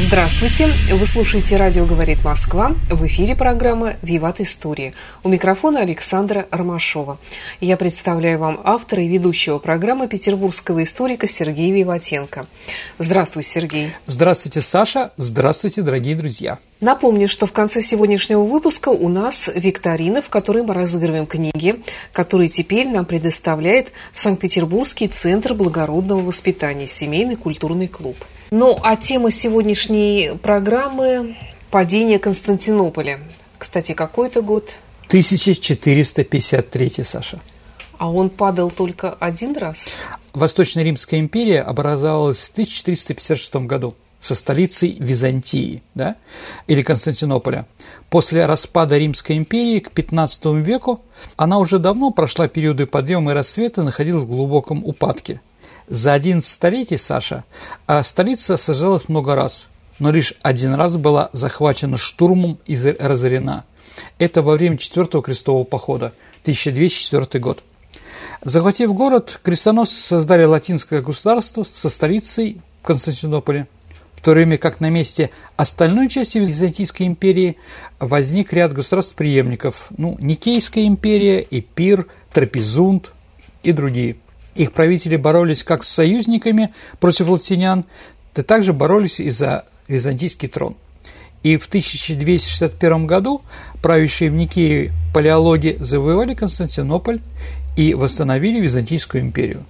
Здравствуйте! Вы слушаете «Радио говорит Москва». В эфире программа «Виват История». У микрофона Александра Ромашова. Я представляю вам автора и ведущего программы петербургского историка Сергея Виватенко. Здравствуй, Сергей! Здравствуйте, Саша! Здравствуйте, дорогие друзья! Напомню, что в конце сегодняшнего выпуска у нас викторина, в которой мы разыгрываем книги, которые теперь нам предоставляет Санкт-Петербургский центр благородного воспитания, семейный культурный клуб. Ну, а тема сегодняшней программы – падение Константинополя. Кстати, какой это год? 1453, Саша. А он падал только один раз? Восточная Римская империя образовалась в 1456 году со столицей Византии, да, или Константинополя. После распада Римской империи к XV веку она уже давно прошла периоды подъема и рассвета и находилась в глубоком упадке – за 11 столетий, Саша, а столица сажалась много раз, но лишь один раз была захвачена штурмом и разорена. Это во время Четвертого крестового похода, 1204 год. Захватив город, крестоносцы создали латинское государство со столицей в Константинополе, в то время как на месте остальной части Византийской империи возник ряд государств-преемников, ну, Никейская империя, Эпир, Трапезунд и другие – их правители боролись как с союзниками против латинян, да также боролись и за византийский трон. И в 1261 году правящие в Никее палеологи завоевали Константинополь и восстановили Византийскую империю.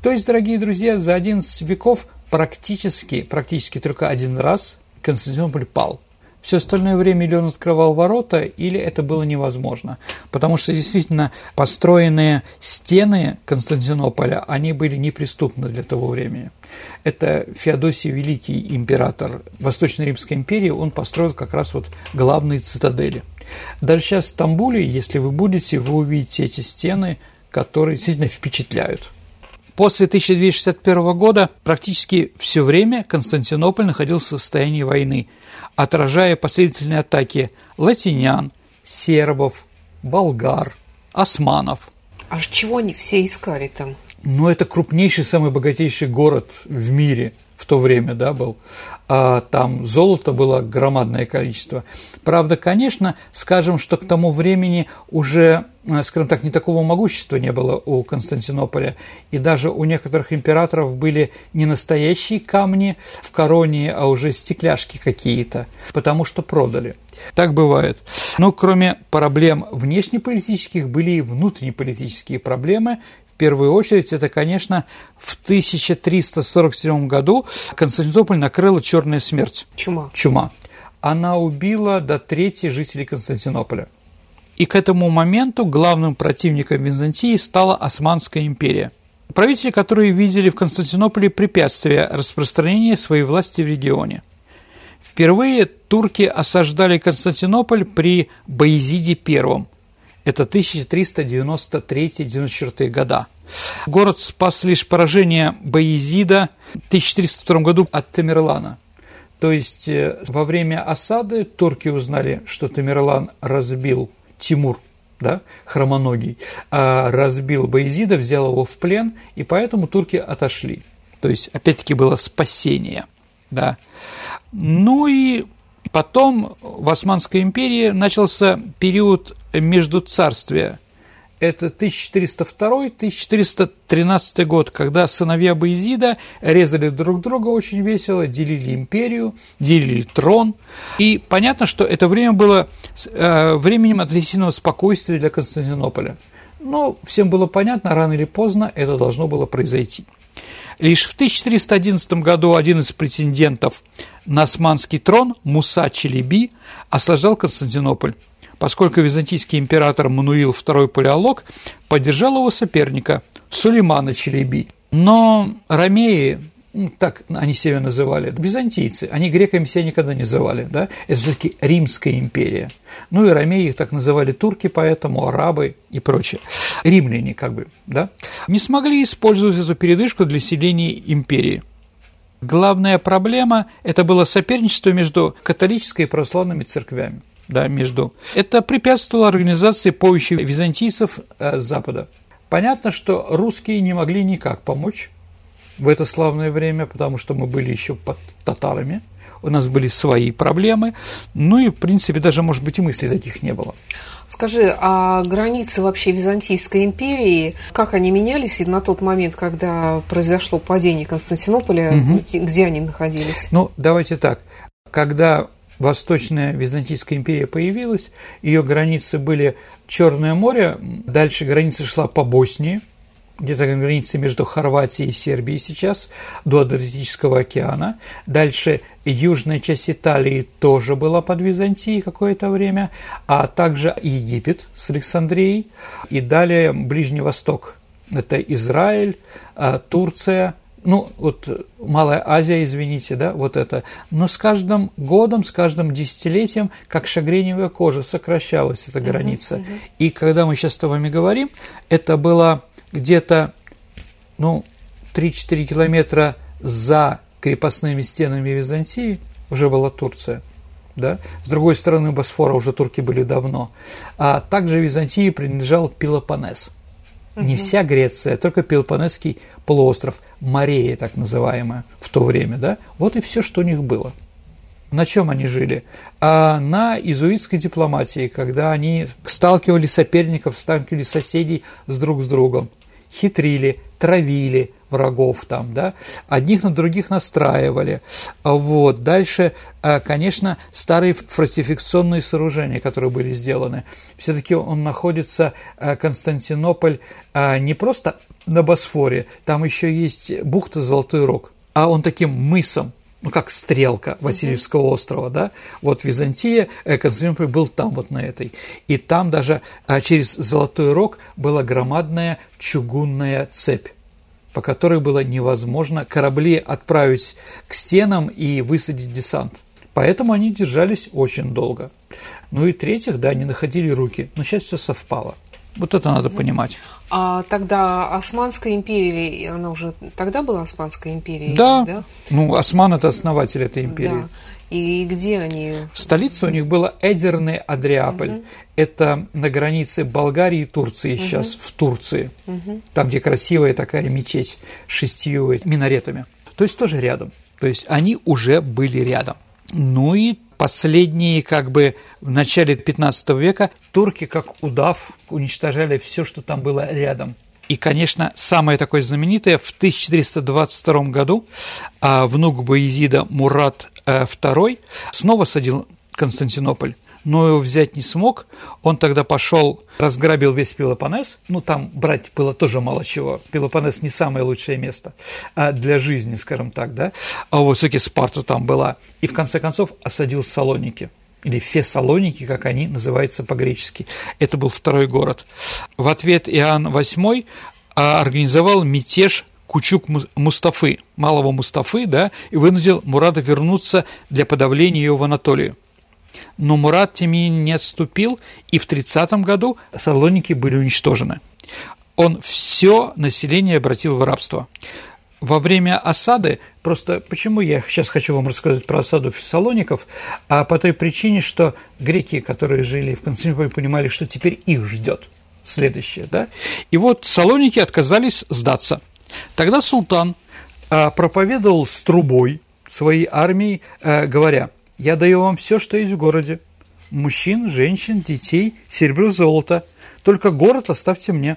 То есть, дорогие друзья, за 11 веков практически, практически только один раз Константинополь пал – все остальное время или он открывал ворота, или это было невозможно. Потому что действительно построенные стены Константинополя, они были неприступны для того времени. Это Феодосий Великий, император Восточной Римской империи, он построил как раз вот главные цитадели. Даже сейчас в Стамбуле, если вы будете, вы увидите эти стены, которые действительно впечатляют. После 1261 года практически все время Константинополь находился в состоянии войны, отражая последовательные атаки латинян, сербов, болгар, османов. А чего они все искали там? Ну, это крупнейший, самый богатейший город в мире – в то время, да, был, а там золота было громадное количество. Правда, конечно, скажем, что к тому времени уже, э, скажем так, не такого могущества не было у Константинополя, и даже у некоторых императоров были не настоящие камни в короне, а уже стекляшки какие-то, потому что продали. Так бывает. Но кроме проблем внешнеполитических были и внутреннеполитические проблемы, первую очередь, это, конечно, в 1347 году Константинополь накрыла черная смерть. Чума. Чума. Она убила до трети жителей Константинополя. И к этому моменту главным противником Византии стала Османская империя. Правители, которые видели в Константинополе препятствия распространения своей власти в регионе. Впервые турки осаждали Константинополь при Боязиде I – это 1393-94 года. Город спас лишь поражение Баезида в 1302 году от Тамерлана. То есть э, во время осады турки узнали, что Тамерлан разбил Тимур, да, хромоногий, а разбил Баезида, взял его в плен, и поэтому турки отошли. То есть, опять-таки, было спасение. Да. Ну и Потом в Османской империи начался период между царствия. Это 1402-1413 год, когда сыновья Баизида резали друг друга очень весело, делили империю, делили трон. И понятно, что это время было э, временем относительного спокойствия для Константинополя. Но всем было понятно, рано или поздно это должно было произойти. Лишь в 1411 году один из претендентов на османский трон, Муса Челеби, осаждал Константинополь, поскольку византийский император Мануил II Палеолог поддержал его соперника Сулеймана Челеби. Но ромеи так они себя называли, византийцы, они греками себя никогда не называли, да, это все-таки Римская империя. Ну и ромеи их так называли турки, поэтому арабы и прочее. Римляне, как бы, да, не смогли использовать эту передышку для селения империи. Главная проблема – это было соперничество между католической и православными церквями. Да, между. Это препятствовало организации помощи византийцев э, с Запада. Понятно, что русские не могли никак помочь в это славное время, потому что мы были еще под татарами, у нас были свои проблемы, ну и, в принципе, даже, может быть, и мыслей таких не было. Скажи, а границы вообще Византийской империи, как они менялись и на тот момент, когда произошло падение Константинополя, угу. где они находились? Ну, давайте так. Когда Восточная Византийская империя появилась, ее границы были Черное море, дальше граница шла по Боснии, где-то на границе между Хорватией и Сербией сейчас, до Адриатического океана. Дальше южная часть Италии тоже была под Византией какое-то время, а также Египет с Александрией, и далее Ближний Восток. Это Израиль, а, Турция, ну, вот Малая Азия, извините, да, вот это. Но с каждым годом, с каждым десятилетием, как шагреневая кожа, сокращалась эта граница. Uh-huh, uh-huh. И когда мы сейчас с вами говорим, это было где-то, ну, 3-4 километра за крепостными стенами Византии уже была Турция. Да? С другой стороны Босфора уже турки были давно. А также Византии принадлежал Пелопонес. Не вся Греция, только Пелопонесский полуостров, Морея так называемая в то время. Да? Вот и все, что у них было. На чем они жили? А на изуитской дипломатии, когда они сталкивали соперников, сталкивали соседей с друг с другом хитрили, травили врагов там, да, одних на других настраивали. Вот. Дальше, а, конечно, старые фортификационные сооружения, которые были сделаны. Все-таки он находится, а, Константинополь, а, не просто на Босфоре, там еще есть бухта Золотой Рог, а он таким мысом ну, как стрелка Васильевского uh-huh. острова, да, вот Византия, э, Константинополь был там вот на этой, и там даже а, через Золотой Рог была громадная чугунная цепь, по которой было невозможно корабли отправить к стенам и высадить десант. Поэтому они держались очень долго. Ну и третьих, да, они находили руки, но сейчас все совпало. Вот это надо понимать. А тогда Османская империя, она уже тогда была Османской империей? Да. да? Ну, Осман – это основатель этой империи. Да. И где они? Столица у них была Эдерный Адриаполь. Угу. Это на границе Болгарии и Турции угу. сейчас, в Турции. Угу. Там, где красивая такая мечеть с шестью минаретами. То есть тоже рядом. То есть они уже были рядом. Ну и последние, как бы в начале 15 века, турки, как удав, уничтожали все, что там было рядом. И, конечно, самое такое знаменитое, в 1422 году а, внук Боязида Мурат II э, снова садил Константинополь но его взять не смог. Он тогда пошел, разграбил весь Пелопонес. Ну, там брать было тоже мало чего. Пелопонес не самое лучшее место а для жизни, скажем так, да. А вот все-таки Спарта там была. И в конце концов осадил Салоники или Фессалоники, как они называются по-гречески. Это был второй город. В ответ Иоанн VIII а, организовал мятеж Кучук Мустафы, малого Мустафы, да, и вынудил Мурада вернуться для подавления ее в Анатолию. Но Мурат Тимин не отступил, и в 30 году Салоники были уничтожены. Он все население обратил в рабство. Во время осады, просто почему я сейчас хочу вам рассказать про осаду Фессалоников, а по той причине, что греки, которые жили в Константинополе, понимали, что теперь их ждет следующее, да, и вот Салоники отказались сдаться. Тогда султан а, проповедовал с трубой своей армии, а, говоря – я даю вам все, что есть в городе. Мужчин, женщин, детей, серебро, золото. Только город оставьте мне.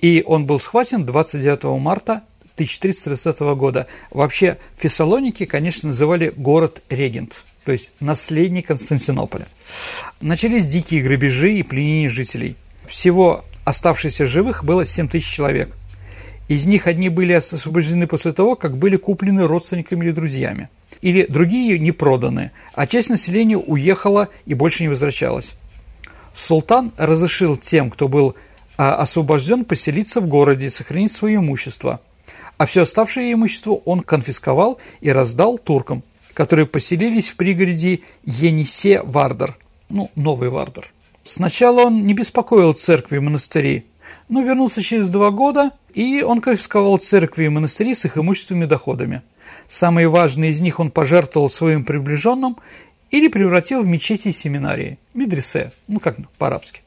И он был схвачен 29 марта 1330 года. Вообще Фессалоники, конечно, называли город-регент, то есть наследник Константинополя. Начались дикие грабежи и пленения жителей. Всего оставшихся живых было 7 тысяч человек. Из них одни были освобождены после того, как были куплены родственниками или друзьями или другие не проданы, а часть населения уехала и больше не возвращалась. Султан разрешил тем, кто был а, освобожден, поселиться в городе и сохранить свое имущество. а все оставшее имущество он конфисковал и раздал туркам, которые поселились в пригороде Енисе-Вардар, ну, Новый Вардар. Сначала он не беспокоил церкви и монастыри, но вернулся через два года, и он конфисковал церкви и монастыри с их имуществами и доходами. Самые важные из них он пожертвовал своим приближенным или превратил в мечети и семинарии, медресе, ну как по-арабски.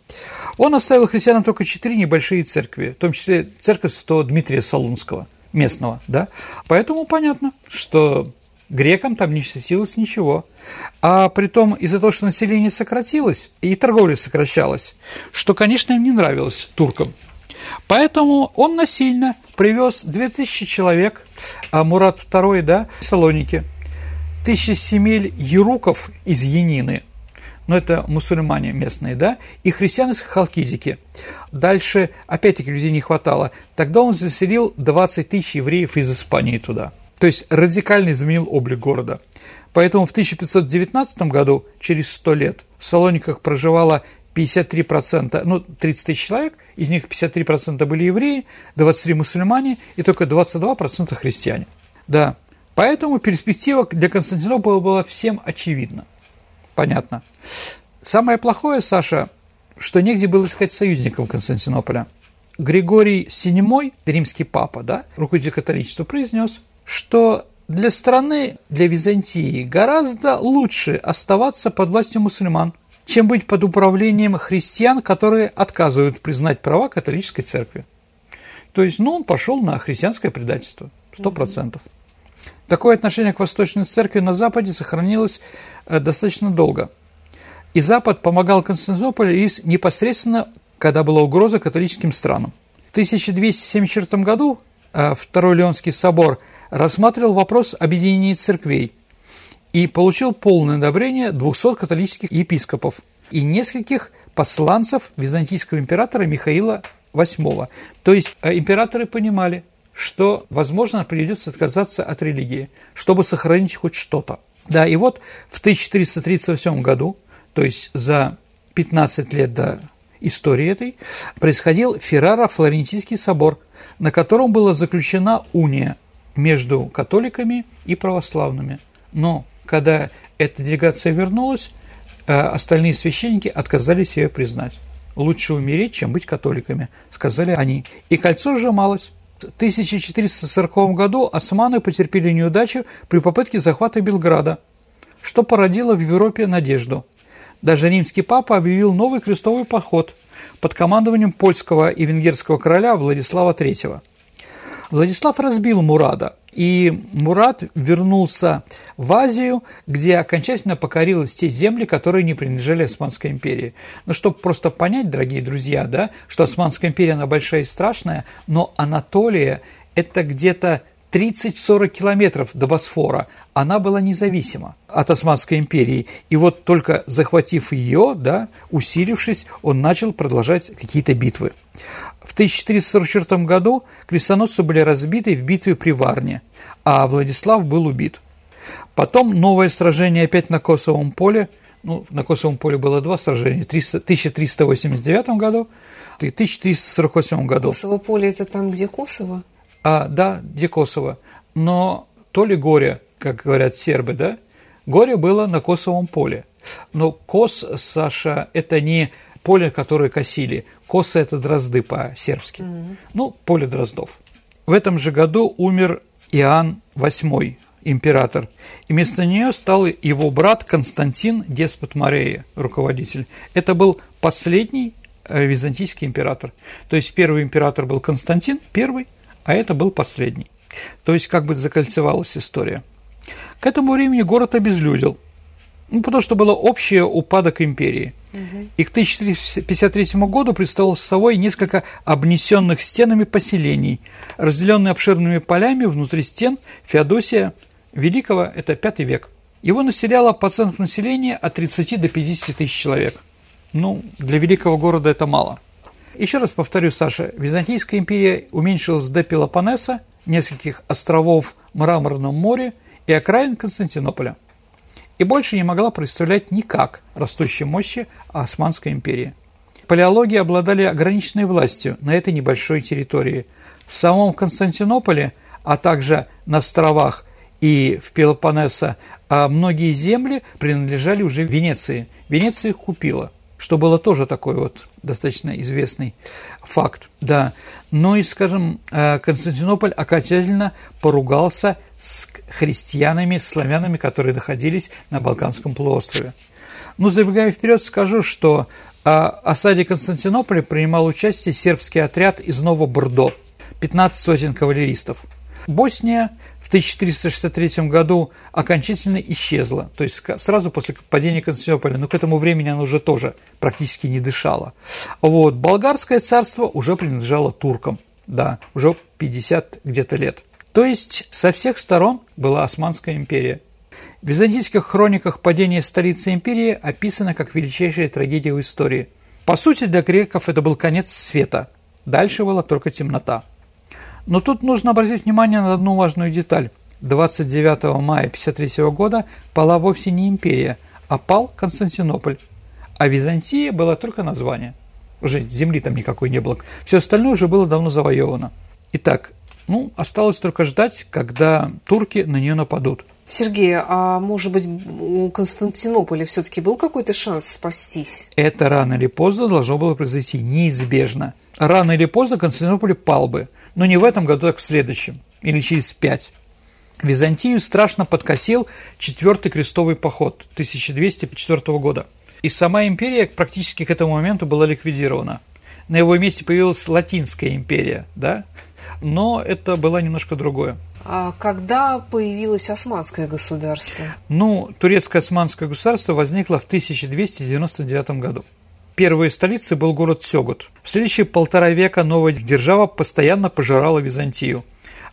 Он оставил христианам только четыре небольшие церкви, в том числе церковь святого Дмитрия Солунского, местного, да. Поэтому понятно, что грекам там не светилось ничего. А при том из-за того, что население сократилось и торговля сокращалась, что, конечно, им не нравилось туркам. Поэтому он насильно привез 2000 человек, а Мурат II, да, в Салоники, тысячи семель еруков из Янины, но это мусульмане местные, да, и христиан из Халкидики. Дальше, опять-таки, людей не хватало. Тогда он заселил 20 тысяч евреев из Испании туда. То есть радикально изменил облик города. Поэтому в 1519 году, через 100 лет, в Салониках проживало 53%, ну, 30 тысяч человек, из них 53% были евреи, 23 мусульмане и только 22% христиане. Да, поэтому перспектива для Константинополя была всем очевидна. Понятно. Самое плохое, Саша, что негде было искать союзников Константинополя. Григорий VII, римский папа, да, руководитель католичества, произнес, что для страны, для Византии, гораздо лучше оставаться под властью мусульман, чем быть под управлением христиан, которые отказывают признать права католической церкви. То есть, ну, он пошел на христианское предательство, сто процентов. Такое отношение к Восточной Церкви на Западе сохранилось э, достаточно долго. И Запад помогал Константинополю лишь непосредственно, когда была угроза католическим странам. В 1274 году э, Второй Леонский собор рассматривал вопрос объединения церквей и получил полное одобрение 200 католических епископов и нескольких посланцев византийского императора Михаила VIII. То есть э, императоры понимали – что, возможно, придется отказаться от религии, чтобы сохранить хоть что-то. Да, и вот в 1438 году, то есть за 15 лет до истории этой, происходил Ферраро-Флорентийский собор, на котором была заключена уния между католиками и православными. Но когда эта делегация вернулась, э, остальные священники отказались ее признать. «Лучше умереть, чем быть католиками», – сказали они. И кольцо сжималось. В 1440 году османы потерпели неудачу при попытке захвата Белграда, что породило в Европе надежду. Даже римский папа объявил новый крестовый поход под командованием польского и венгерского короля Владислава III. Владислав разбил Мурада, и Мурад вернулся в Азию, где окончательно покорилась те земли, которые не принадлежали Османской империи. Ну, чтобы просто понять, дорогие друзья, да, что Османская империя, она большая и страшная, но Анатолия – это где-то 30-40 километров до Босфора, она была независима от Османской империи. И вот только захватив ее, да, усилившись, он начал продолжать какие-то битвы. В 1444 году крестоносцы были разбиты в битве при Варне, а Владислав был убит. Потом новое сражение опять на Косовом поле. Ну, на Косовом поле было два сражения. В 1389 году и 1348 году. Косово поле – это там, где Косово? А, да, где Косово. Но то ли горе, как говорят сербы, да, горе было на Косовом поле. Но Кос, Саша, это не поле, которое косили. Косы – это дрозды по-сербски. Mm-hmm. Ну, поле дроздов. В этом же году умер Иоанн VIII, император, и вместо нее стал его брат Константин Деспот Морея, руководитель. Это был последний э, византийский император. То есть первый император был Константин, первый, а это был последний. То есть как бы закольцевалась история. К этому времени город обезлюдил, ну, потому что было общее упадок империи. Угу. И к 1453 году представил собой несколько обнесенных стенами поселений, разделенные обширными полями внутри стен Феодосия Великого, это V век. Его населяло по оценкам населения от 30 до 50 тысяч человек. Ну, для великого города это мало. Еще раз повторю, Саша, Византийская империя уменьшилась до Пелопоннеса, нескольких островов в Мраморном море и окраин Константинополя. И больше не могла представлять никак растущей мощи Османской империи. Палеологи обладали ограниченной властью на этой небольшой территории. В самом Константинополе а также на островах и в Пелопоннесе, а многие земли принадлежали уже Венеции. Венеция их купила, что было тоже такой вот достаточно известный факт, да. Но и, скажем, э, Константинополь окончательно поругался с христианами, с славянами, которые находились на Балканском полуострове. Ну, забегая вперед, скажу, что в осаде Константинополя принимал участие сербский отряд из Новобордо, 15 сотен кавалеристов. Босния в 1463 году окончательно исчезла, то есть сразу после падения Константинополя, но к этому времени она уже тоже практически не дышала. Вот, болгарское царство уже принадлежало туркам, да, уже 50 где-то лет. То есть со всех сторон была Османская империя. В византийских хрониках падение столицы империи описано как величайшая трагедия в истории. По сути, для греков это был конец света. Дальше была только темнота. Но тут нужно обратить внимание на одну важную деталь. 29 мая 1953 года пала вовсе не империя, а пал Константинополь. А Византия была только название. Уже земли там никакой не было. Все остальное уже было давно завоевано. Итак, ну, осталось только ждать, когда турки на нее нападут. Сергей, а может быть у Константинополя все-таки был какой-то шанс спастись? Это рано или поздно должно было произойти, неизбежно. Рано или поздно Константинополь пал бы. Но не в этом году, так в следующем. Или через пять. Византию страшно подкосил четвертый крестовый поход 1204 года. И сама империя практически к этому моменту была ликвидирована. На его месте появилась Латинская империя, да? Но это было немножко другое. А когда появилось османское государство? Ну, турецкое османское государство возникло в 1299 году. Первой столицей был город Сёгут. В следующие полтора века новая держава постоянно пожирала Византию.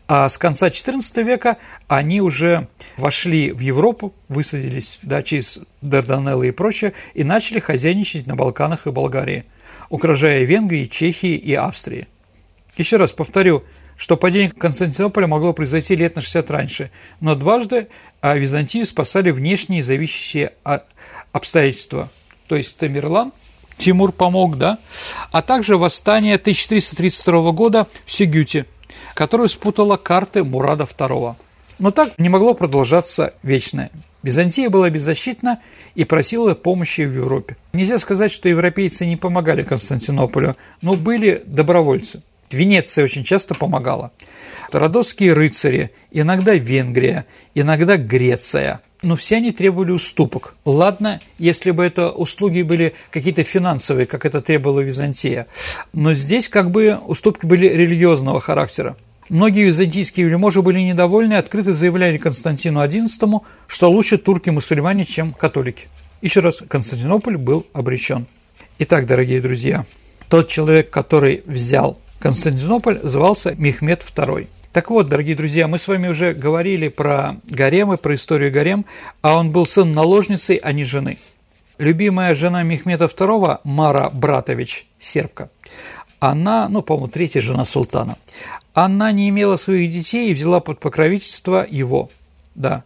А с конца XIV века они уже вошли в Европу, высадились да, через Дарданеллы и прочее, и начали хозяйничать на Балканах и Болгарии, угрожая Венгрии, Чехии и Австрии. Еще раз повторю, что падение Константинополя могло произойти лет на 60 раньше, но дважды а Византию спасали внешние зависящие обстоятельства, то есть Тамерлан – Тимур помог, да, а также восстание 1332 года в Сигюте, которое спутало карты Мурада II. Но так не могло продолжаться вечно. Византия была беззащитна и просила помощи в Европе. Нельзя сказать, что европейцы не помогали Константинополю, но были добровольцы. Венеция очень часто помогала. Родосские рыцари, иногда Венгрия, иногда Греция – но все они требовали уступок. Ладно, если бы это услуги были какие-то финансовые, как это требовала Византия, но здесь как бы уступки были религиозного характера. Многие византийские вельможи были недовольны и открыто заявляли Константину XI, что лучше турки-мусульмане, чем католики. Еще раз, Константинополь был обречен. Итак, дорогие друзья, тот человек, который взял Константинополь, звался Мехмед II. Так вот, дорогие друзья, мы с вами уже говорили про гаремы, про историю гарем, а он был сын наложницы, а не жены. Любимая жена Мехмеда II, Мара Братович, сербка, она, ну, по-моему, третья жена султана, она не имела своих детей и взяла под покровительство его, да.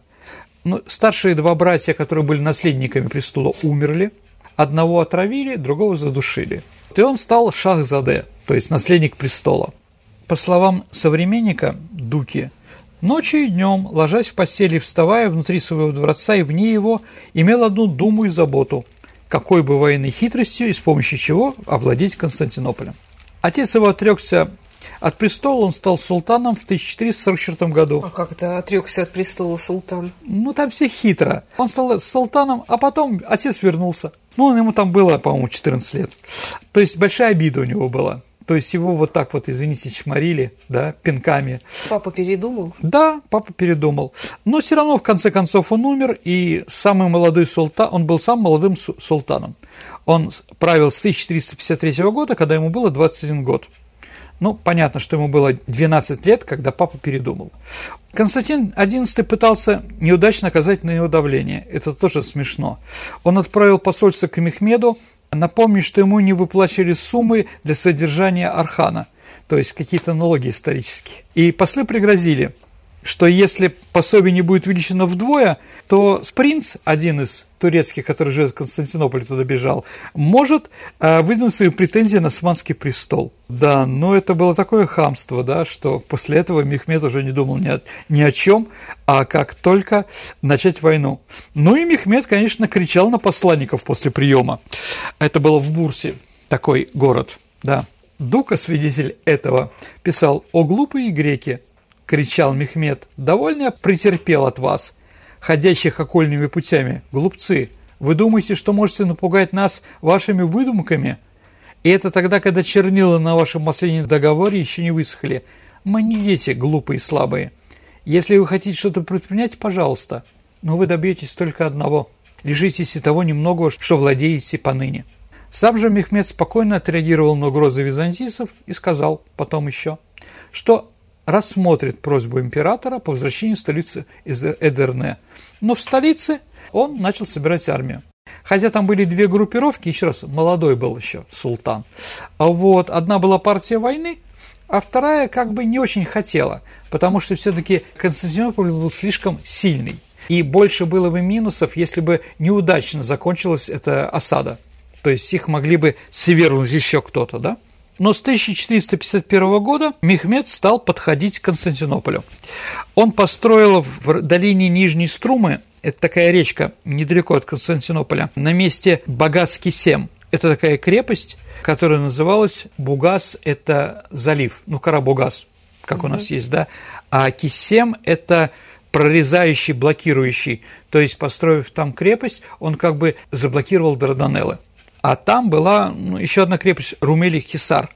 Ну, старшие два братья, которые были наследниками престола, умерли, одного отравили, другого задушили. И он стал Шахзаде, то есть наследник престола. По словам современника Дуки, ночью и днем, ложась в постели и вставая внутри своего дворца и вне его, имел одну думу и заботу, какой бы военной хитростью и с помощью чего овладеть Константинополем. Отец его отрекся от престола, он стал султаном в 1444 году. А как это отрекся от престола султан? Ну, там все хитро. Он стал султаном, а потом отец вернулся. Ну, ему там было, по-моему, 14 лет. То есть большая обида у него была. То есть его вот так вот, извините, чморили, да, пинками. Папа передумал? Да, папа передумал. Но все равно, в конце концов, он умер, и самый молодой султан, он был самым молодым султаном. Он правил с 1353 года, когда ему было 21 год. Ну, понятно, что ему было 12 лет, когда папа передумал. Константин XI пытался неудачно оказать на него давление. Это тоже смешно. Он отправил посольство к Мехмеду Напомню, что ему не выплачивали суммы для содержания Архана, то есть какие-то налоги исторические. И послы пригрозили, что если пособие не будет увеличено вдвое, то принц, один из турецких, который живет в Константинополе, туда бежал, может э, выдвинуть свои претензии на османский престол. Да, но это было такое хамство, да, что после этого Мехмед уже не думал ни о, ни о чем, а как только начать войну. Ну и Мехмед, конечно, кричал на посланников после приема. Это было в Бурсе, такой город, да. Дука, свидетель этого, писал «О глупые греки, кричал Мехмед, довольно претерпел от вас, ходящих окольными путями, глупцы. Вы думаете, что можете напугать нас вашими выдумками? И это тогда, когда чернила на вашем последнем договоре еще не высохли. Мы не дети, глупые и слабые. Если вы хотите что-то предпринять, пожалуйста, но вы добьетесь только одного. Лежитесь и того немного, что владеете поныне. Сам же Мехмед спокойно отреагировал на угрозы византийцев и сказал потом еще, что рассмотрит просьбу императора по возвращению в столицу из Эдерне. Но в столице он начал собирать армию. Хотя там были две группировки, еще раз, молодой был еще султан. А вот одна была партия войны, а вторая как бы не очень хотела, потому что все-таки Константинополь был слишком сильный. И больше было бы минусов, если бы неудачно закончилась эта осада. То есть их могли бы свергнуть еще кто-то, да? Но с 1451 года Мехмед стал подходить к Константинополю. Он построил в долине Нижней Струмы, это такая речка недалеко от Константинополя, на месте Багас-Кисем. Это такая крепость, которая называлась Бугас – это залив, ну, Карабугас, как угу. у нас есть, да, а Кисем – это прорезающий, блокирующий, то есть, построив там крепость, он как бы заблокировал Дарданеллы а там была ну, еще одна крепость Румели-Хисар,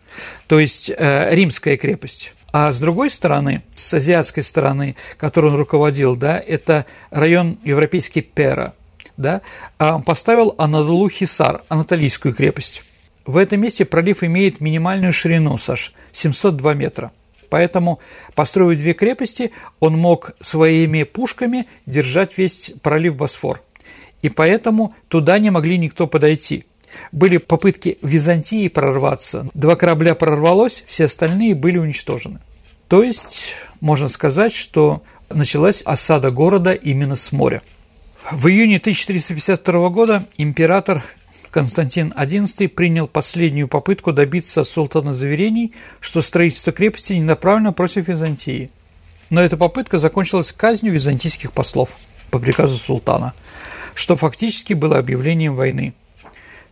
то есть э, римская крепость. А с другой стороны, с азиатской стороны, которой он руководил, да, это район европейский Пера, да, а он поставил Анадолу-Хисар, Анатолийскую крепость. В этом месте пролив имеет минимальную ширину, Саш, 702 метра. Поэтому, построив две крепости, он мог своими пушками держать весь пролив Босфор. И поэтому туда не могли никто подойти – были попытки Византии прорваться. Два корабля прорвалось, все остальные были уничтожены. То есть, можно сказать, что началась осада города именно с моря. В июне 1352 года император Константин XI принял последнюю попытку добиться султана заверений, что строительство крепости не направлено против Византии. Но эта попытка закончилась казнью византийских послов по приказу султана, что фактически было объявлением войны.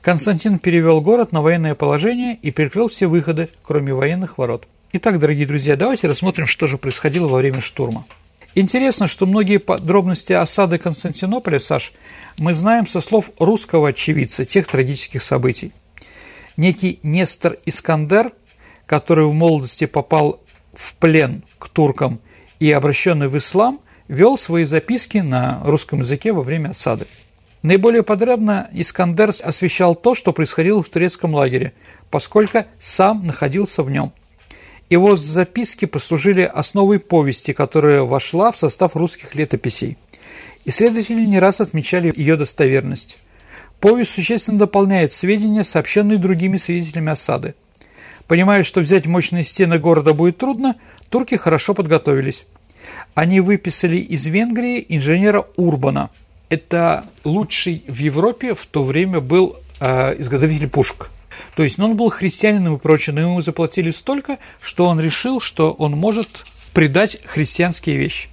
Константин перевел город на военное положение и перекрыл все выходы, кроме военных ворот. Итак, дорогие друзья, давайте рассмотрим, что же происходило во время штурма. Интересно, что многие подробности осады Константинополя, Саш, мы знаем со слов русского очевидца тех трагических событий. Некий Нестор Искандер, который в молодости попал в плен к туркам и обращенный в ислам, вел свои записки на русском языке во время осады. Наиболее подробно Искандер освещал то, что происходило в турецком лагере, поскольку сам находился в нем. Его записки послужили основой повести, которая вошла в состав русских летописей. Исследователи не раз отмечали ее достоверность. Повесть существенно дополняет сведения, сообщенные другими свидетелями осады. Понимая, что взять мощные стены города будет трудно, турки хорошо подготовились. Они выписали из Венгрии инженера Урбана – это лучший в Европе в то время был э, изготовитель пушек. То есть ну, он был христианином и прочее, но ему заплатили столько, что он решил, что он может придать христианские вещи.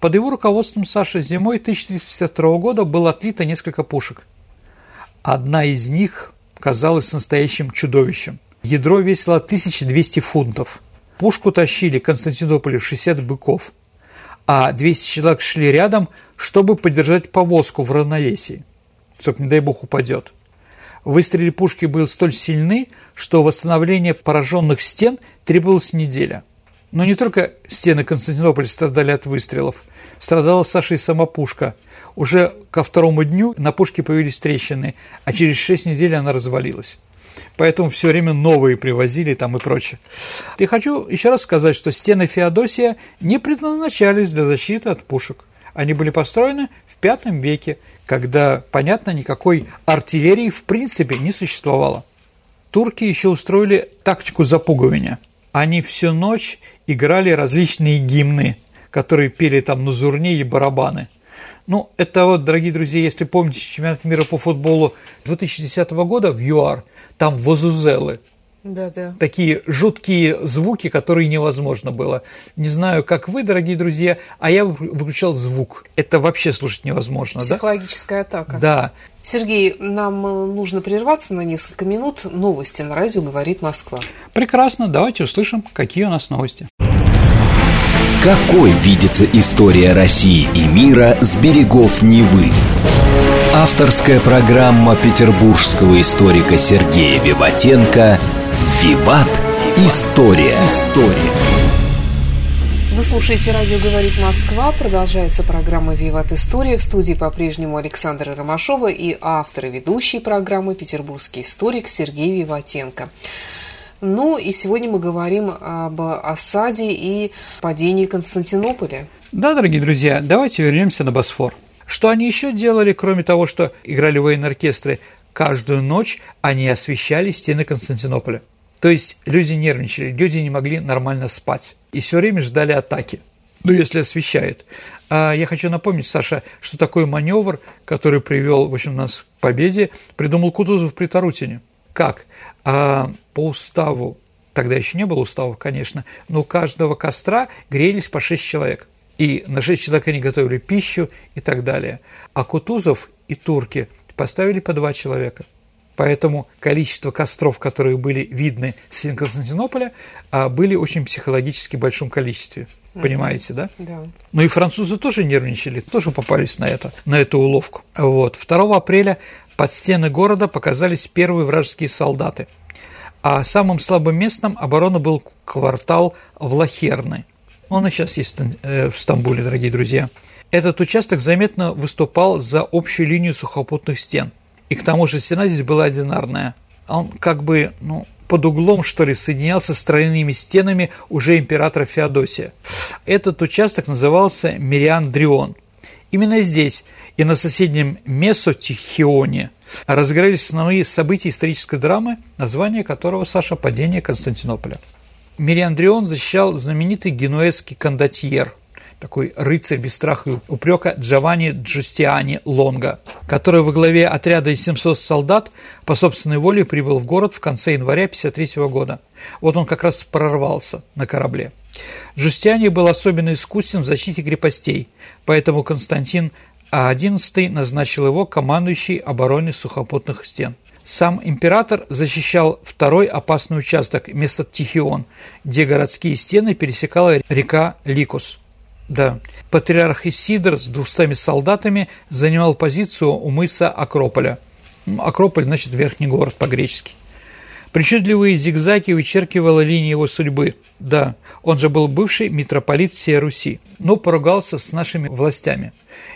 Под его руководством Саши зимой 1952 года было отлито несколько пушек. Одна из них казалась настоящим чудовищем. Ядро весило 1200 фунтов. Пушку тащили к Константинополю 60 быков – а 200 человек шли рядом, чтобы поддержать повозку в равновесии, чтобы, не дай бог, упадет. Выстрелы пушки были столь сильны, что восстановление пораженных стен требовалась неделя. Но не только стены Константинополя страдали от выстрелов, страдала Саша и сама пушка. Уже ко второму дню на пушке появились трещины, а через шесть недель она развалилась поэтому все время новые привозили там и прочее. И хочу еще раз сказать, что стены Феодосия не предназначались для защиты от пушек. Они были построены в V веке, когда, понятно, никакой артиллерии в принципе не существовало. Турки еще устроили тактику запугивания. Они всю ночь играли различные гимны, которые пели там на зурне и барабаны. Ну, это вот, дорогие друзья, если помните чемпионат мира по футболу 2010 года в ЮАР, там вазузелы, да, да. Такие жуткие звуки, которые невозможно было. Не знаю, как вы, дорогие друзья, а я выключал звук. Это вообще слушать невозможно. Психологическая да? атака. Да. Сергей, нам э, нужно прерваться на несколько минут. Новости на радио «Говорит Москва». Прекрасно, давайте услышим, какие у нас новости. Какой видится история России и мира с берегов Невы? Авторская программа петербургского историка Сергея Виватенко «Виват. История». История. Вы слушаете «Радио говорит Москва». Продолжается программа «Виват История». В студии по-прежнему Александра Ромашова и автор и ведущий программы петербургский историк Сергей Виватенко. Ну и сегодня мы говорим об осаде и падении Константинополя. Да, дорогие друзья, давайте вернемся на Босфор. Что они еще делали, кроме того, что играли военные оркестры? Каждую ночь они освещали стены Константинополя. То есть люди нервничали, люди не могли нормально спать и все время ждали атаки. Ну, если освещает. А я хочу напомнить, Саша, что такой маневр, который привел, в общем, нас к победе, придумал Кутузов при Тарутине. Как? А по уставу, тогда еще не было уставов, конечно, но у каждого костра грелись по 6 человек. И на 6 человек они готовили пищу и так далее. А Кутузов и турки поставили по 2 человека. Поэтому количество костров, которые были видны с Константинополя, а, были очень психологически большом количестве. Понимаете, да? Да. Ну и французы тоже нервничали, тоже попались на это, на эту уловку. Вот. 2 апреля под стены города показались первые вражеские солдаты. А самым слабым местом обороны был квартал Влахерны. Он и сейчас есть э, в Стамбуле, дорогие друзья. Этот участок заметно выступал за общую линию сухопутных стен. И к тому же стена здесь была одинарная. Он как бы, ну, под углом, что ли, соединялся с тройными стенами уже императора Феодосия. Этот участок назывался Мириандрион. Именно здесь и на соседнем Месотихионе разыгрались основные события исторической драмы, название которого, Саша, «Падение Константинополя». Мириандрион защищал знаменитый генуэзский кондотьер, такой рыцарь без страха и упрека Джованни Джустиани Лонга, который во главе отряда из 700 солдат по собственной воле прибыл в город в конце января 1953 года. Вот он как раз прорвался на корабле. Джустиани был особенно искусен в защите крепостей, поэтому Константин XI назначил его командующий обороной сухопутных стен. Сам император защищал второй опасный участок, место Тихион, где городские стены пересекала река Ликус. Да, патриарх Исидор с двухстами солдатами занимал позицию у мыса Акрополя. Акрополь, значит, верхний город по-гречески. Причудливые зигзаги вычеркивала линии его судьбы. Да, он же был бывший митрополит всей Руси, но поругался с нашими властями.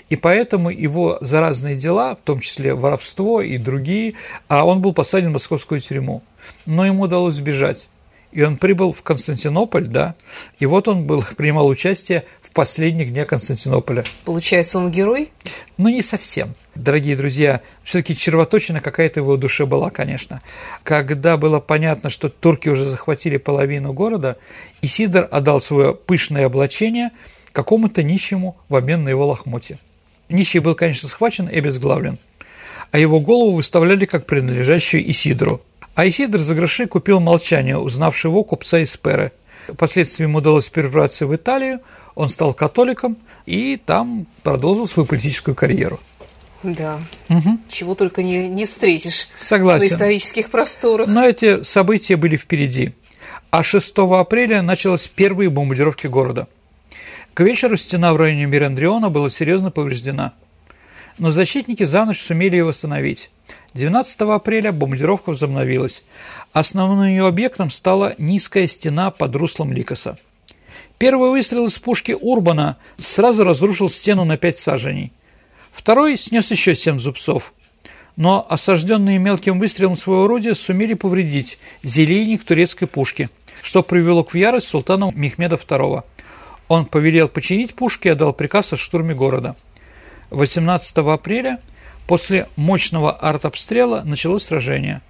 И поэтому его за разные дела, в том числе воровство и другие, а он был посажен в московскую тюрьму. Но ему удалось сбежать. И он прибыл в Константинополь, да, и вот он был, принимал участие в последних днях Константинополя. Получается, он герой? Ну, не совсем. Дорогие друзья, все-таки червоточина какая-то в его душе была, конечно. Когда было понятно, что турки уже захватили половину города, Исидор отдал свое пышное облачение какому-то нищему в обмен на его лохмотье. Нищий был, конечно, схвачен и обезглавлен, а его голову выставляли как принадлежащую Исидору. А Исидор за гроши купил молчание, узнавшего его купца из Перы. Впоследствии ему удалось перебраться в Италию, он стал католиком и там продолжил свою политическую карьеру. Да. Угу. Чего только не, не встретишь Согласен. на исторических просторах. Но эти события были впереди. А 6 апреля началась первые бомбардировки города. К вечеру стена в районе Мирандриона была серьезно повреждена. Но защитники за ночь сумели ее восстановить. 12 апреля бомбардировка возобновилась. Основным ее объектом стала низкая стена под руслом Ликоса. Первый выстрел из пушки Урбана сразу разрушил стену на пять саженей. Второй снес еще семь зубцов. Но осажденные мелким выстрелом своего орудия сумели повредить зелейник турецкой пушки, что привело к в ярость султана Мехмеда II. Он повелел починить пушки и отдал приказ о штурме города. 18 апреля после мощного артобстрела началось сражение.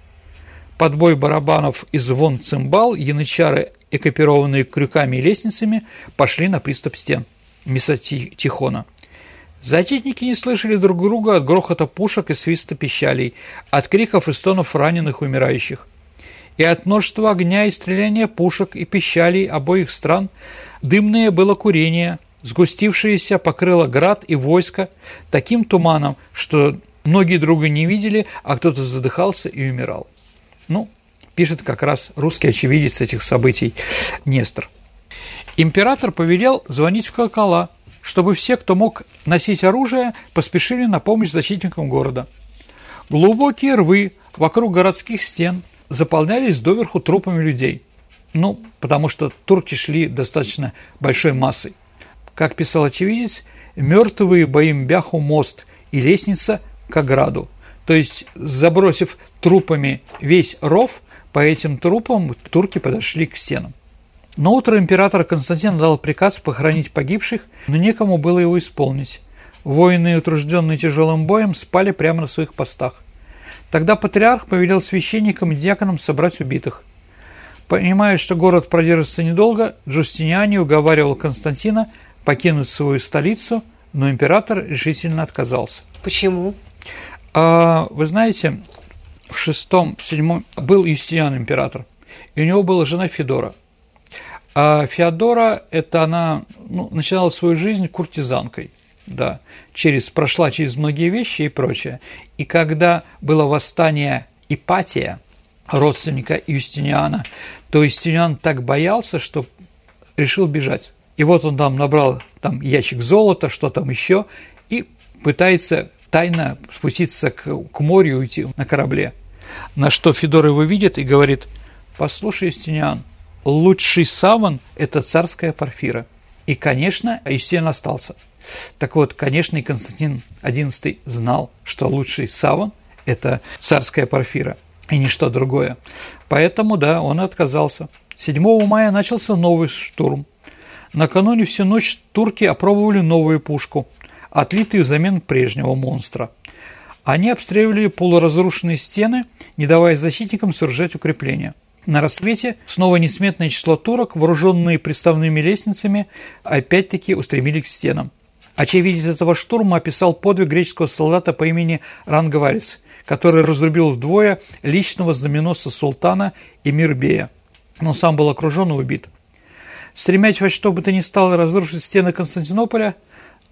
Подбой барабанов и звон цимбал янычары экипированные крюками и лестницами, пошли на приступ стен. Месотихона. Защитники не слышали друг друга от грохота пушек и свиста пищалей, от криков и стонов раненых и умирающих. И от множества огня и стреляния пушек и пищалей обоих стран дымное было курение, сгустившееся покрыло град и войско таким туманом, что многие друга не видели, а кто-то задыхался и умирал. Ну, пишет как раз русский очевидец этих событий Нестор. Император повелел звонить в колокола – чтобы все, кто мог носить оружие, поспешили на помощь защитникам города. Глубокие рвы вокруг городских стен заполнялись доверху трупами людей. Ну, потому что турки шли достаточно большой массой. Как писал очевидец, мертвые боим бяху мост и лестница к ограду. То есть, забросив трупами весь ров, по этим трупам турки подошли к стенам. Но утро император Константин дал приказ похоронить погибших, но некому было его исполнить. Воины, утружденные тяжелым боем, спали прямо на своих постах. Тогда патриарх повелел священникам и диаконам собрать убитых. Понимая, что город продержится недолго, Джустиниани уговаривал Константина покинуть свою столицу, но император решительно отказался. Почему? А, вы знаете, в шестом, седьмом был Юстиниан император, и у него была жена Федора – а Феодора, это она ну, начинала свою жизнь куртизанкой, да, через, прошла через многие вещи и прочее. И когда было восстание Ипатия, родственника Юстиниана, то Юстиниан так боялся, что решил бежать. И вот он там набрал там ящик золота, что там еще, и пытается тайно спуститься к, к морю и уйти на корабле. На что Федор его видит и говорит, послушай, Юстиниан, лучший саван – это царская порфира. И, конечно, Юстин остался. Так вот, конечно, и Константин XI знал, что лучший саван – это царская порфира и ничто другое. Поэтому, да, он отказался. 7 мая начался новый штурм. Накануне всю ночь турки опробовали новую пушку, отлитую взамен прежнего монстра. Они обстреливали полуразрушенные стены, не давая защитникам сооружать укрепления – на рассвете снова несметное число турок, вооруженные приставными лестницами, опять-таки устремились к стенам. Очевидец этого штурма описал подвиг греческого солдата по имени Рангаварис, который разрубил вдвое личного знаменосца султана Эмирбея, но сам был окружен и убит. Стремясь во что бы то ни стало разрушить стены Константинополя,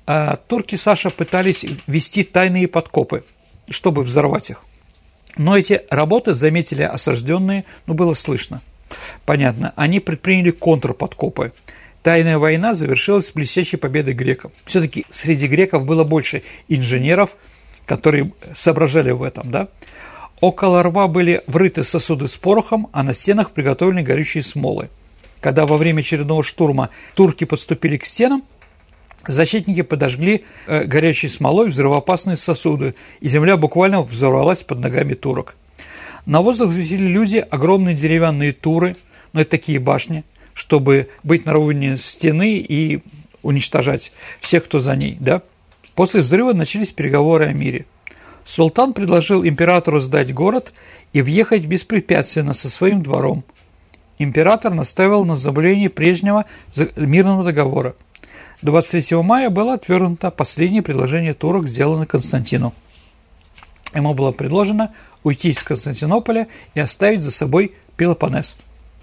а, турки Саша пытались вести тайные подкопы, чтобы взорвать их. Но эти работы заметили осажденные, ну, было слышно. Понятно, они предприняли контрподкопы. Тайная война завершилась блестящей победой греков. Все-таки среди греков было больше инженеров, которые соображали в этом, да? Около рва были врыты сосуды с порохом, а на стенах приготовлены горючие смолы. Когда во время очередного штурма турки подступили к стенам, Защитники подожгли э, горячей смолой взрывоопасные сосуды, и земля буквально взорвалась под ногами турок. На воздух взлетели люди, огромные деревянные туры, но это такие башни, чтобы быть на уровне стены и уничтожать всех, кто за ней. Да? После взрыва начались переговоры о мире. Султан предложил императору сдать город и въехать беспрепятственно со своим двором. Император настаивал на заблюдении прежнего мирного договора – 23 мая было отвергнуто последнее предложение турок, сделанное Константину. Ему было предложено уйти из Константинополя и оставить за собой Пелопонес.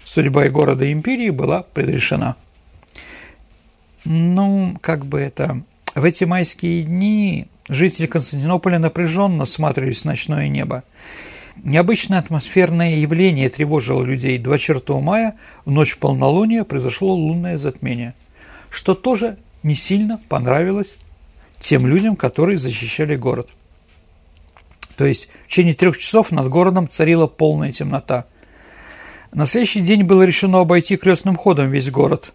Судьба и города империи была предрешена. Ну, как бы это... В эти майские дни жители Константинополя напряженно всматривались в ночное небо. Необычное атмосферное явление тревожило людей. 24 мая, в ночь полнолуния, произошло лунное затмение, что тоже не сильно понравилось тем людям, которые защищали город. То есть в течение трех часов над городом царила полная темнота. На следующий день было решено обойти крестным ходом весь город.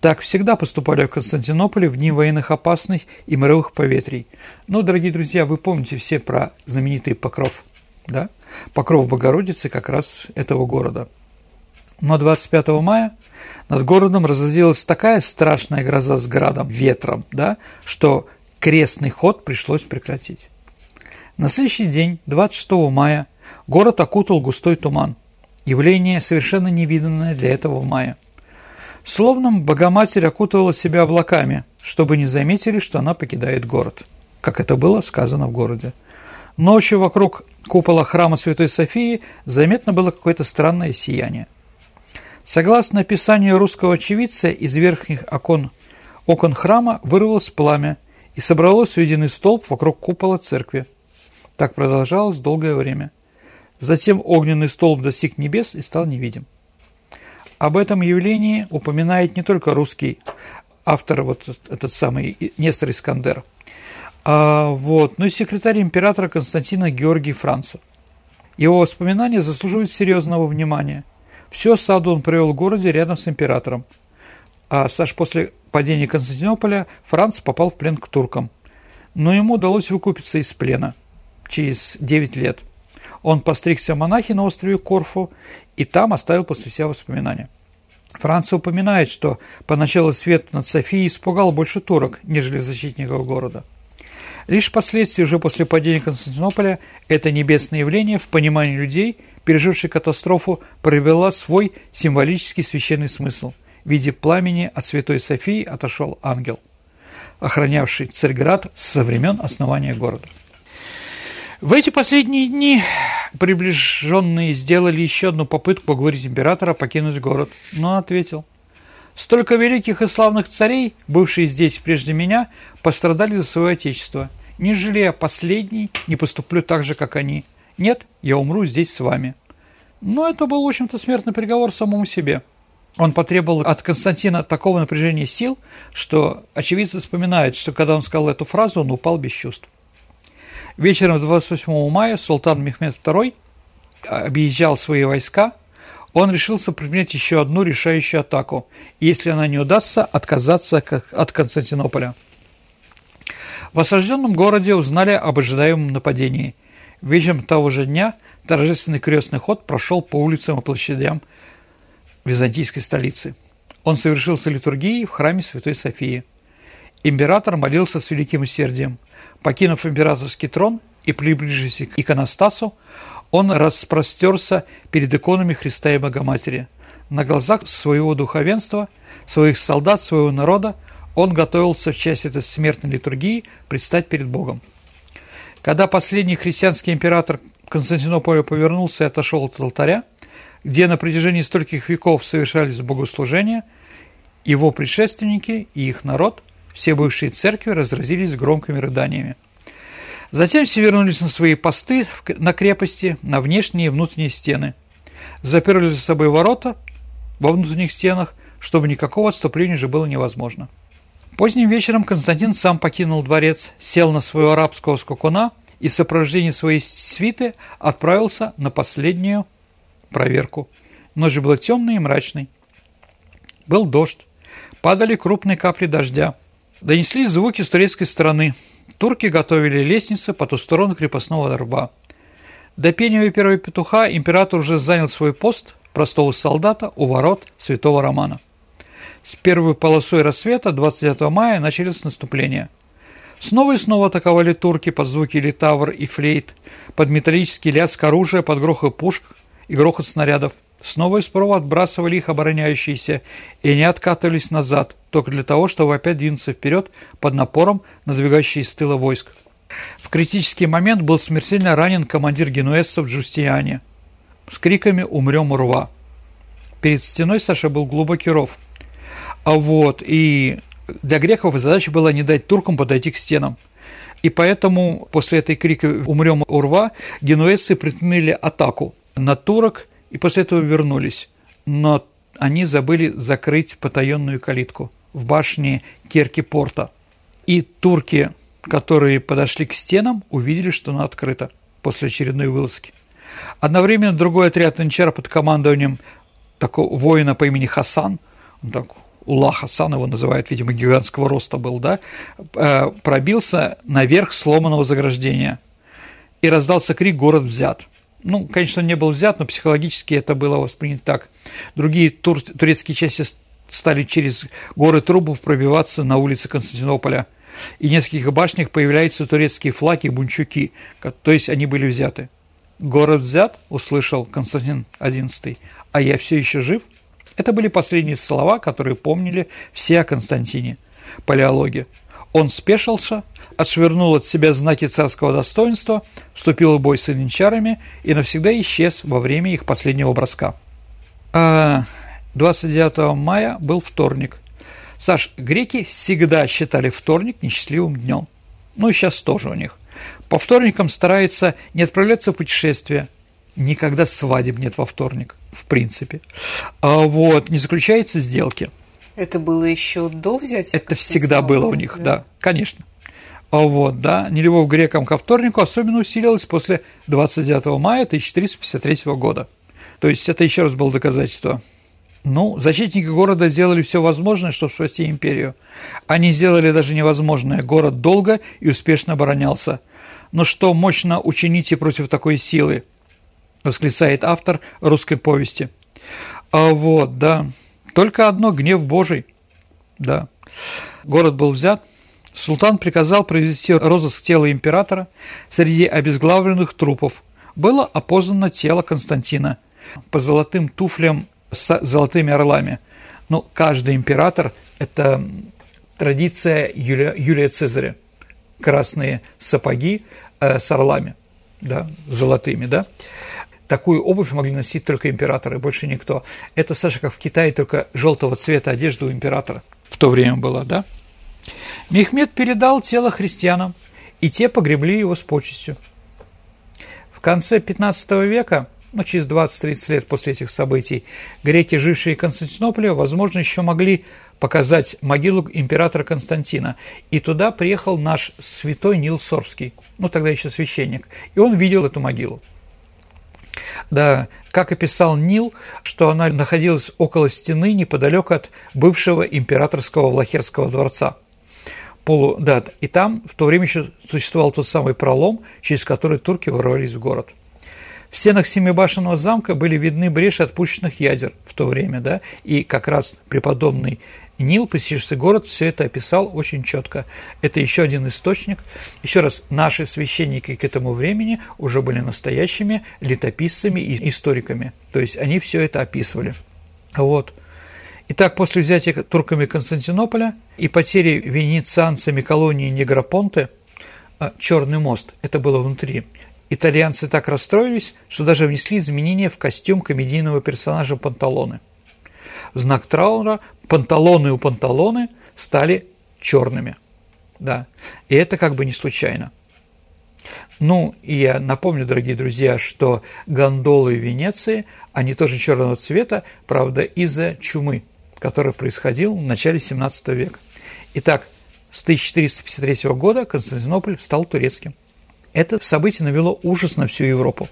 Так всегда поступали в Константинополе в дни военных опасных и мировых поветрий. Но, дорогие друзья, вы помните все про знаменитый покров, да? Покров Богородицы как раз этого города. Но 25 мая над городом разразилась такая страшная гроза с градом, ветром, да, что крестный ход пришлось прекратить. На следующий день, 26 мая, город окутал густой туман. Явление совершенно невиданное для этого мая. Словно Богоматерь окутывала себя облаками, чтобы не заметили, что она покидает город, как это было сказано в городе. Ночью вокруг купола храма Святой Софии заметно было какое-то странное сияние. Согласно описанию русского очевидца, из верхних окон, окон храма вырвалось пламя и собралось в столб вокруг купола церкви. Так продолжалось долгое время. Затем огненный столб достиг небес и стал невидим. Об этом явлении упоминает не только русский автор, вот этот самый Нестор Искандер, а, вот, но и секретарь императора Константина Георгий Францев. Его воспоминания заслуживают серьезного внимания. Все саду он провел в городе рядом с императором. А Саш после падения Константинополя Франц попал в плен к туркам. Но ему удалось выкупиться из плена через 9 лет – он постригся монахи на острове Корфу и там оставил после себя воспоминания. Франция упоминает, что поначалу свет над Софией испугал больше турок, нежели защитников города. Лишь впоследствии, уже после падения Константинополя, это небесное явление в понимании людей, переживших катастрофу, провело свой символический священный смысл. В виде пламени от Святой Софии отошел ангел, охранявший Царьград со времен основания города. В эти последние дни приближенные сделали еще одну попытку поговорить императора покинуть город, но ответил. Столько великих и славных царей, бывшие здесь прежде меня, пострадали за свое отечество. Не жалея последний, не поступлю так же, как они. Нет, я умру здесь с вами. Но это был, в общем-то, смертный приговор самому себе. Он потребовал от Константина такого напряжения сил, что очевидцы вспоминают, что когда он сказал эту фразу, он упал без чувств. Вечером 28 мая султан Мехмед II объезжал свои войска, он решился предпринять еще одну решающую атаку, если она не удастся, отказаться от Константинополя. В осажденном городе узнали об ожидаемом нападении. Вечером того же дня торжественный крестный ход прошел по улицам и площадям византийской столицы. Он совершился литургией в храме Святой Софии. Император молился с великим усердием – Покинув императорский трон и приближившись к иконостасу, он распростерся перед иконами Христа и Богоматери. На глазах своего духовенства, своих солдат, своего народа он готовился в часть этой смертной литургии предстать перед Богом. Когда последний христианский император Константинополя повернулся и отошел от алтаря, где на протяжении стольких веков совершались богослужения, его предшественники и их народ все бывшие церкви разразились громкими рыданиями. Затем все вернулись на свои посты на крепости, на внешние и внутренние стены. Заперли за собой ворота во внутренних стенах, чтобы никакого отступления уже было невозможно. Поздним вечером Константин сам покинул дворец, сел на своего арабского скакуна и в сопровождении своей свиты отправился на последнюю проверку. Ночь была темной и мрачной. Был дождь. Падали крупные капли дождя. Донеслись звуки с турецкой стороны. Турки готовили лестницы по ту сторону крепостного рва. До пения первого петуха император уже занял свой пост простого солдата у ворот святого Романа. С первой полосой рассвета 29 мая начались наступления. Снова и снова атаковали турки под звуки литавр и флейт, под металлический лязг оружия, под грохот пушек и грохот снарядов – Снова и справа отбрасывали их обороняющиеся, и они откатывались назад, только для того, чтобы опять двинуться вперед под напором надвигающей с тыла войск. В критический момент был смертельно ранен командир генуэзцев Джустиане с криками «Умрем, урва!». Перед стеной Саша был глубокий ров. А вот, и для греков задача была не дать туркам подойти к стенам. И поэтому после этой крика «Умрем, урва!» генуэзцы предприняли атаку на турок и после этого вернулись. Но они забыли закрыть потаенную калитку в башне Керки порта. И турки, которые подошли к стенам, увидели, что она открыта после очередной вылазки. Одновременно другой отряд Анчара под командованием такого воина по имени Хасан, он так Ула Хасан его называют, видимо, гигантского роста был, да, э, пробился наверх сломанного заграждения. И раздался крик «Город взят!». Ну, конечно, он не был взят, но психологически это было воспринято так. Другие тур турецкие части стали через горы трубов пробиваться на улицы Константинополя. И в нескольких башнях появляются турецкие флаги и бунчуки, то есть они были взяты. «Город взят», – услышал Константин XI, – «а я все еще жив». Это были последние слова, которые помнили все о Константине. палеологи. Он спешился, отшвырнул от себя знаки царского достоинства, вступил в бой с ильничарами и навсегда исчез во время их последнего броска. 29 а мая был вторник. Саш, греки всегда считали вторник несчастливым днем. Ну и сейчас тоже у них. По вторникам стараются не отправляться в путешествие. Никогда свадеб нет во вторник, в принципе. А вот, не заключаются сделки. Это было еще до взятия? Это всегда было у них, да, да конечно. А вот, да, нелюбовь к грекам ко вторнику особенно усилилась после 29 мая 1453 года. То есть это еще раз было доказательство. Ну, защитники города сделали все возможное, чтобы спасти империю. Они сделали даже невозможное. Город долго и успешно оборонялся. Но что мощно учините против такой силы? Восклицает автор русской повести. А вот, да, только одно – гнев Божий. Да. Город был взят. Султан приказал провести розыск тела императора. Среди обезглавленных трупов было опознано тело Константина по золотым туфлям с золотыми орлами. Ну, каждый император – это традиция Юлия, Юлия Цезаря. Красные сапоги э, с орлами, да, золотыми, да. Такую обувь могли носить только императоры, больше никто. Это, Саша, как в Китае, только желтого цвета одежда у императора в то время была, да? Мехмед передал тело христианам, и те погребли его с почестью. В конце 15 века, ну, через 20-30 лет после этих событий, греки, жившие в Константинополе, возможно, еще могли показать могилу императора Константина. И туда приехал наш святой Нил Сорский, ну, тогда еще священник, и он видел эту могилу. Да, как описал Нил, что она находилась около стены неподалеку от бывшего императорского Влахерского дворца. Полу, да, и там в то время еще существовал тот самый пролом, через который турки ворвались в город. В стенах Семибашенного замка были видны бреши отпущенных ядер в то время, да, и как раз преподобный Нил, посетивший город, все это описал очень четко. Это еще один источник. Еще раз, наши священники к этому времени уже были настоящими летописцами и историками. То есть они все это описывали. Вот. Итак, после взятия турками Константинополя и потери венецианцами колонии Негропонте, а, Черный мост, это было внутри, итальянцы так расстроились, что даже внесли изменения в костюм комедийного персонажа Панталоны. В знак траура панталоны у панталоны стали черными. Да, и это как бы не случайно. Ну, и я напомню, дорогие друзья, что гондолы Венеции, они тоже черного цвета, правда, из-за чумы, которая происходила в начале 17 века. Итак, с 1453 года Константинополь стал турецким. Это событие навело ужас на всю Европу.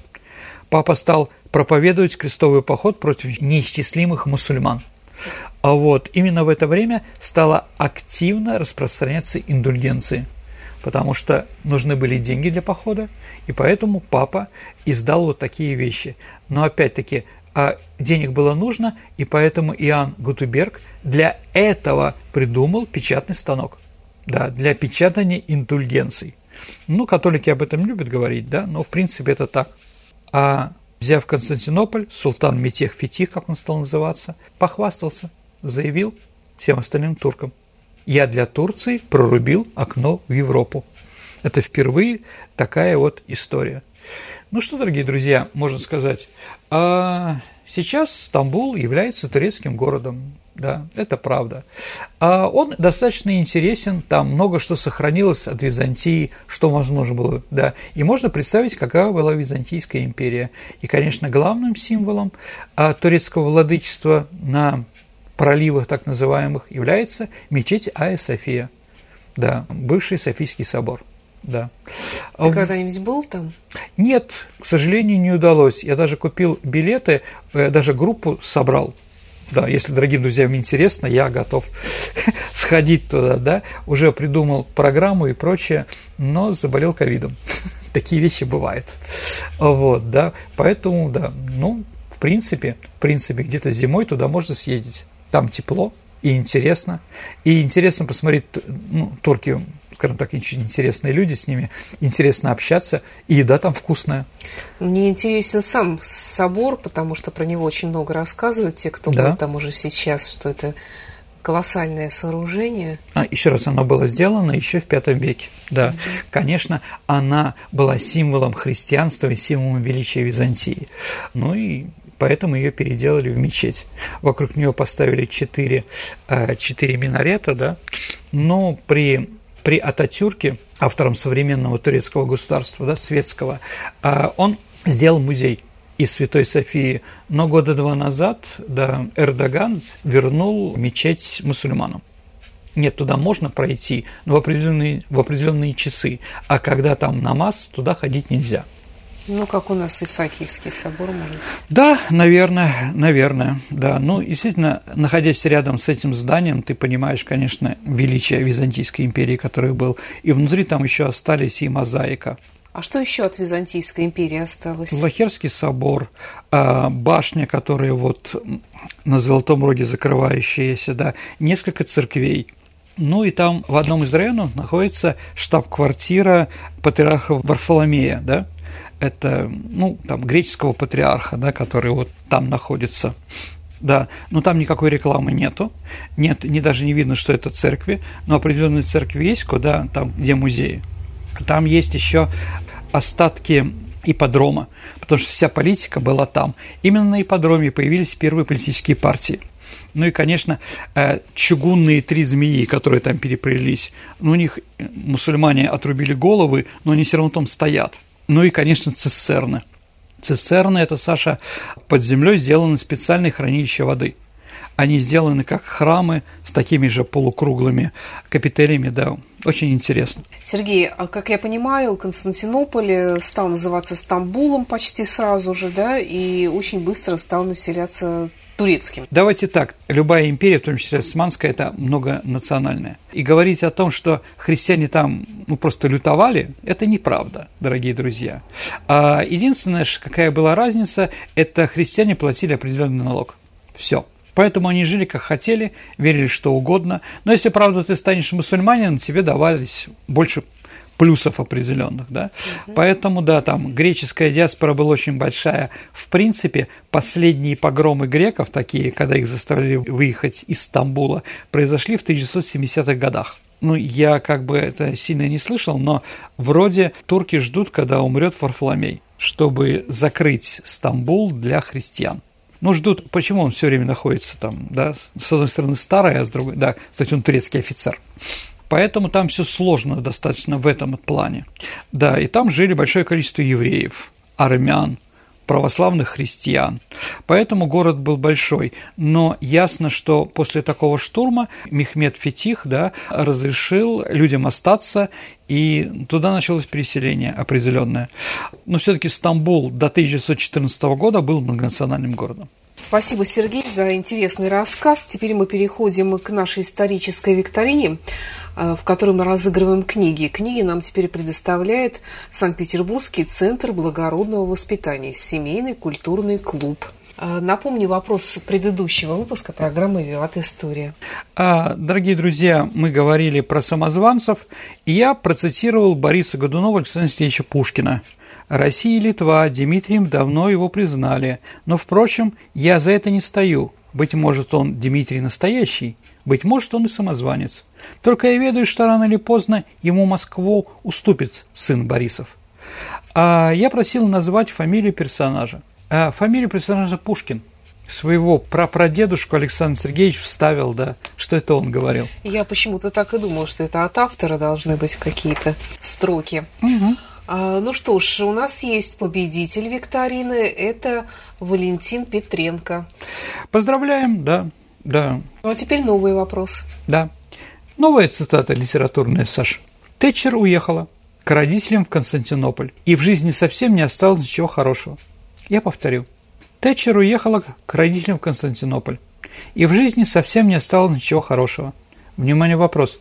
Папа стал проповедовать крестовый поход против неисчислимых мусульман – а вот именно в это время стала активно распространяться индульгенции, потому что нужны были деньги для похода, и поэтому папа издал вот такие вещи. Но опять-таки, а денег было нужно, и поэтому Иоанн Гутуберг для этого придумал печатный станок, да, для печатания индульгенций. Ну, католики об этом любят говорить, да, но в принципе это так. А взяв Константинополь, султан Метех Фетих, как он стал называться, похвастался заявил всем остальным туркам, я для Турции прорубил окно в Европу. Это впервые такая вот история. Ну что, дорогие друзья, можно сказать, а сейчас Стамбул является турецким городом. Да, это правда. А он достаточно интересен, там много что сохранилось от Византии, что возможно было, да. И можно представить, какая была Византийская империя. И, конечно, главным символом а, турецкого владычества на проливах так называемых является мечеть Айя София, да, бывший Софийский собор. Да. Ты когда-нибудь был там? Нет, к сожалению, не удалось. Я даже купил билеты, э, даже группу собрал. Да, если дорогим друзьям интересно, я готов сходить туда, да. Уже придумал программу и прочее, но заболел ковидом. Такие вещи бывают. Вот, да. Поэтому, да, ну, в принципе, в принципе, где-то зимой туда можно съездить там тепло и интересно. И интересно посмотреть, ну, турки, скажем так, очень интересные люди, с ними интересно общаться, и еда там вкусная. Мне интересен сам собор, потому что про него очень много рассказывают те, кто да. был там уже сейчас, что это колоссальное сооружение. А, еще раз, оно было сделано еще в V веке. Да, mm-hmm. конечно, она была символом христианства и символом величия Византии. Ну и поэтому ее переделали в мечеть. Вокруг нее поставили четыре, э, четыре минарета, да, но при, при Ататюрке, автором современного турецкого государства, да, светского, э, он сделал музей из Святой Софии, но года два назад да, Эрдоган вернул мечеть мусульманам. Нет, туда можно пройти, но в определенные, в определенные часы, а когда там намаз, туда ходить нельзя. Ну, как у нас Исаакиевский собор, может быть. Да, наверное, наверное, да. Ну, действительно, находясь рядом с этим зданием, ты понимаешь, конечно, величие Византийской империи, который был. И внутри там еще остались и мозаика. А что еще от Византийской империи осталось? Лахерский собор, а, башня, которая вот на Золотом Роге закрывающаяся, да, несколько церквей. Ну и там в одном из районов находится штаб-квартира патриарха Варфоломея, да, это, ну, там, греческого патриарха, да, который вот там находится. Да, но там никакой рекламы нету, нет, не даже не видно, что это церкви, но определенные церкви есть, куда там, где музеи. Там есть еще остатки ипподрома, потому что вся политика была там. Именно на ипподроме появились первые политические партии. Ну и, конечно, э, чугунные три змеи, которые там переплелись. Ну, у них мусульмане отрубили головы, но они все равно там стоят. Ну и, конечно, цистерны. Цистерны – это, Саша, под землей сделаны специальные хранилища воды – они сделаны как храмы с такими же полукруглыми капителями, да, очень интересно. Сергей, а как я понимаю, Константинополь стал называться Стамбулом почти сразу же, да, и очень быстро стал населяться турецким. Давайте так, любая империя, в том числе османская, это многонациональная. И говорить о том, что христиане там ну, просто лютовали, это неправда, дорогие друзья. А единственное, какая была разница, это христиане платили определенный налог. Все. Поэтому они жили как хотели, верили что угодно. Но если, правда, ты станешь мусульманином, тебе давались больше плюсов определенных, да. Угу. Поэтому, да, там греческая диаспора была очень большая. В принципе, последние погромы греков, такие, когда их заставляли выехать из Стамбула, произошли в 1970-х годах. Ну, я как бы это сильно не слышал, но вроде турки ждут, когда умрет Варфоломей, чтобы закрыть Стамбул для христиан. Ну, ждут, почему он все время находится там, да, с одной стороны старый, а с другой, да, кстати, он турецкий офицер. Поэтому там все сложно достаточно в этом плане. Да, и там жили большое количество евреев, армян, православных христиан. Поэтому город был большой. Но ясно, что после такого штурма Мехмед Фетих да, разрешил людям остаться, и туда началось переселение определенное. Но все-таки Стамбул до 1914 года был многонациональным городом. Спасибо, Сергей, за интересный рассказ. Теперь мы переходим к нашей исторической викторине, э, в которой мы разыгрываем книги. Книги нам теперь предоставляет Санкт-Петербургский центр благородного воспитания, семейный культурный клуб. Э, напомню вопрос предыдущего выпуска программы «Виват История». А, дорогие друзья, мы говорили про самозванцев, и я процитировал Бориса Годунова Александра Сергеевича Пушкина – Россия и Литва Дмитрием давно его признали, но, впрочем, я за это не стою. Быть может, он Дмитрий настоящий, быть может, он и самозванец. Только я ведаю, что рано или поздно ему Москву уступит сын Борисов. А я просил назвать фамилию персонажа. А фамилию персонажа Пушкин – своего прапрадедушку Александр Сергеевич вставил, да, что это он говорил. Я почему-то так и думал, что это от автора должны быть какие-то строки. Угу. А, ну что ж, у нас есть победитель викторины, это Валентин Петренко. Поздравляем, да, да. Ну а теперь новый вопрос. Да. Новая цитата литературная, Саш. Тэтчер уехала к родителям в Константинополь, и в жизни совсем не осталось ничего хорошего. Я повторю. Тэтчер уехала к родителям в Константинополь, и в жизни совсем не осталось ничего хорошего. Внимание, вопрос.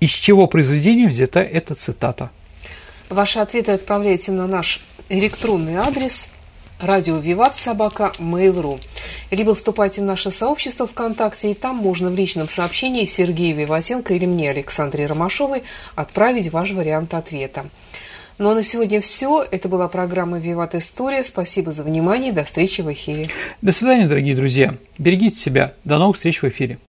Из чего произведения взята эта цитата? Ваши ответы отправляйте на наш электронный адрес радио Виват собака Mail.ru либо вступайте в наше сообщество ВКонтакте, и там можно в личном сообщении Сергею Виватенко или мне, Александре Ромашовой, отправить ваш вариант ответа. Ну а на сегодня все. Это была программа «Виват История». Спасибо за внимание. До встречи в эфире. До свидания, дорогие друзья. Берегите себя. До новых встреч в эфире.